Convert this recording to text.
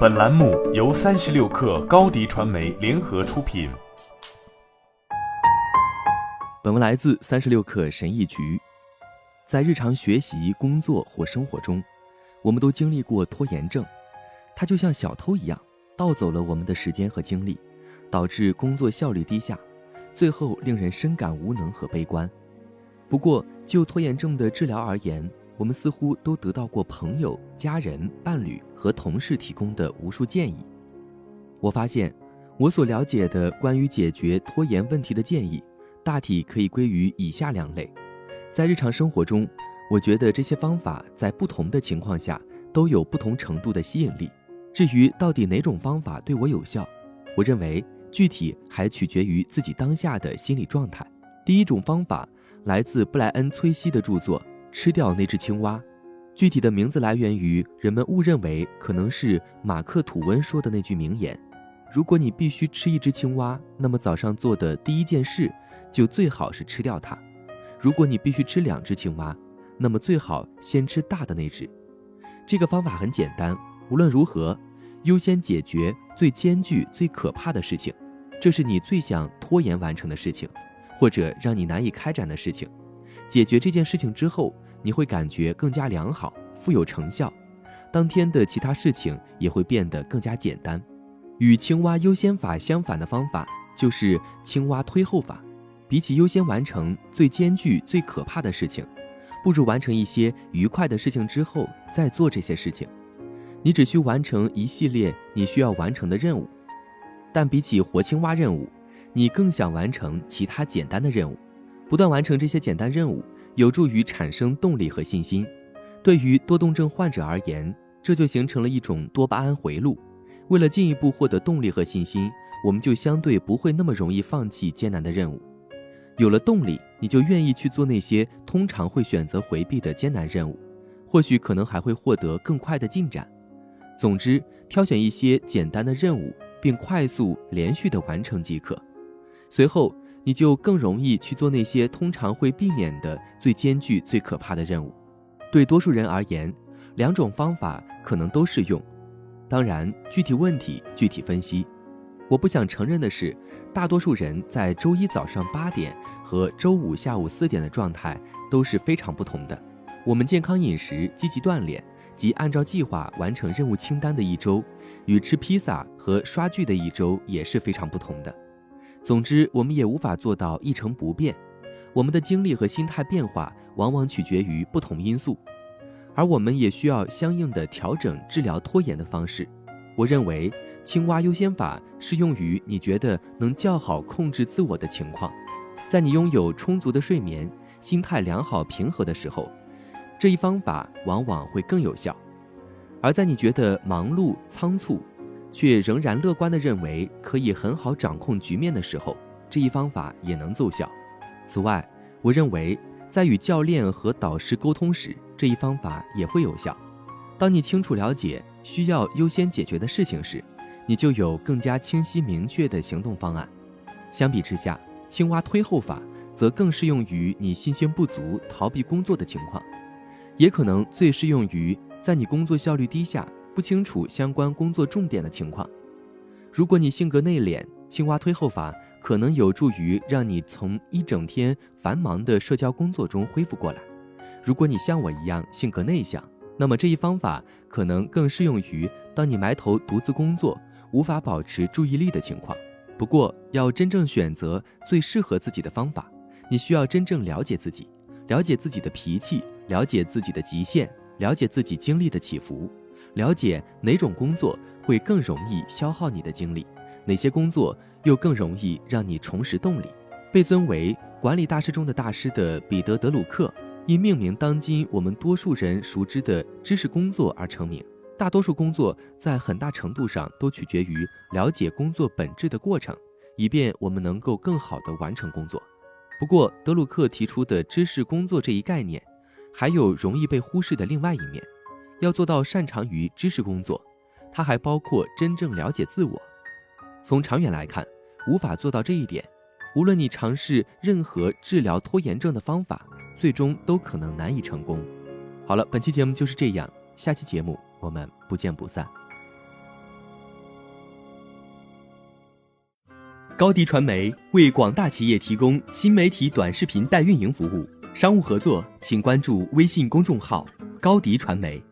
本栏目由三十六氪高低传媒联合出品。本文来自三十六氪神译局。在日常学习、工作或生活中，我们都经历过拖延症，它就像小偷一样，盗走了我们的时间和精力，导致工作效率低下，最后令人深感无能和悲观。不过，就拖延症的治疗而言，我们似乎都得到过朋友、家人、伴侣和同事提供的无数建议。我发现，我所了解的关于解决拖延问题的建议，大体可以归于以下两类。在日常生活中，我觉得这些方法在不同的情况下都有不同程度的吸引力。至于到底哪种方法对我有效，我认为具体还取决于自己当下的心理状态。第一种方法来自布莱恩·崔西的著作。吃掉那只青蛙，具体的名字来源于人们误认为可能是马克·吐温说的那句名言：“如果你必须吃一只青蛙，那么早上做的第一件事就最好是吃掉它；如果你必须吃两只青蛙，那么最好先吃大的那只。”这个方法很简单，无论如何，优先解决最艰巨、最可怕的事情，这是你最想拖延完成的事情，或者让你难以开展的事情。解决这件事情之后，你会感觉更加良好、富有成效。当天的其他事情也会变得更加简单。与青蛙优先法相反的方法就是青蛙推后法。比起优先完成最艰巨、最可怕的事情，不如完成一些愉快的事情之后再做这些事情。你只需完成一系列你需要完成的任务，但比起活青蛙任务，你更想完成其他简单的任务。不断完成这些简单任务，有助于产生动力和信心。对于多动症患者而言，这就形成了一种多巴胺回路。为了进一步获得动力和信心，我们就相对不会那么容易放弃艰难的任务。有了动力，你就愿意去做那些通常会选择回避的艰难任务，或许可能还会获得更快的进展。总之，挑选一些简单的任务，并快速连续的完成即可。随后。你就更容易去做那些通常会避免的最艰巨、最可怕的任务。对多数人而言，两种方法可能都适用。当然，具体问题具体分析。我不想承认的是，大多数人在周一早上八点和周五下午四点的状态都是非常不同的。我们健康饮食、积极锻炼及按照计划完成任务清单的一周，与吃披萨和刷剧的一周也是非常不同的。总之，我们也无法做到一成不变。我们的精力和心态变化往往取决于不同因素，而我们也需要相应的调整治疗拖延的方式。我认为，青蛙优先法适用于你觉得能较好控制自我的情况。在你拥有充足的睡眠、心态良好平和的时候，这一方法往往会更有效；而在你觉得忙碌仓促，却仍然乐观地认为可以很好掌控局面的时候，这一方法也能奏效。此外，我认为在与教练和导师沟通时，这一方法也会有效。当你清楚了解需要优先解决的事情时，你就有更加清晰明确的行动方案。相比之下，青蛙推后法则更适用于你信心不足、逃避工作的情况，也可能最适用于在你工作效率低下。不清楚相关工作重点的情况，如果你性格内敛，青蛙推后法可能有助于让你从一整天繁忙的社交工作中恢复过来。如果你像我一样性格内向，那么这一方法可能更适用于当你埋头独自工作，无法保持注意力的情况。不过，要真正选择最适合自己的方法，你需要真正了解自己，了解自己的脾气，了解自己的极限，了解自己经历的起伏。了解哪种工作会更容易消耗你的精力，哪些工作又更容易让你重拾动力。被尊为管理大师中的大师的彼得·德鲁克，因命名当今我们多数人熟知的知识工作而成名。大多数工作在很大程度上都取决于了解工作本质的过程，以便我们能够更好地完成工作。不过，德鲁克提出的知识工作这一概念，还有容易被忽视的另外一面。要做到擅长于知识工作它还包括真正了解自我。从长远来看无法做到这一点无论你尝试任何治疗拖延症的方法最终都可能难以成功。好了本期节目就是这样下期节目我们不见不散。高迪传媒为广大企业提供新媒体短视频代运营服务商务合作请关注微信公众号高迪传媒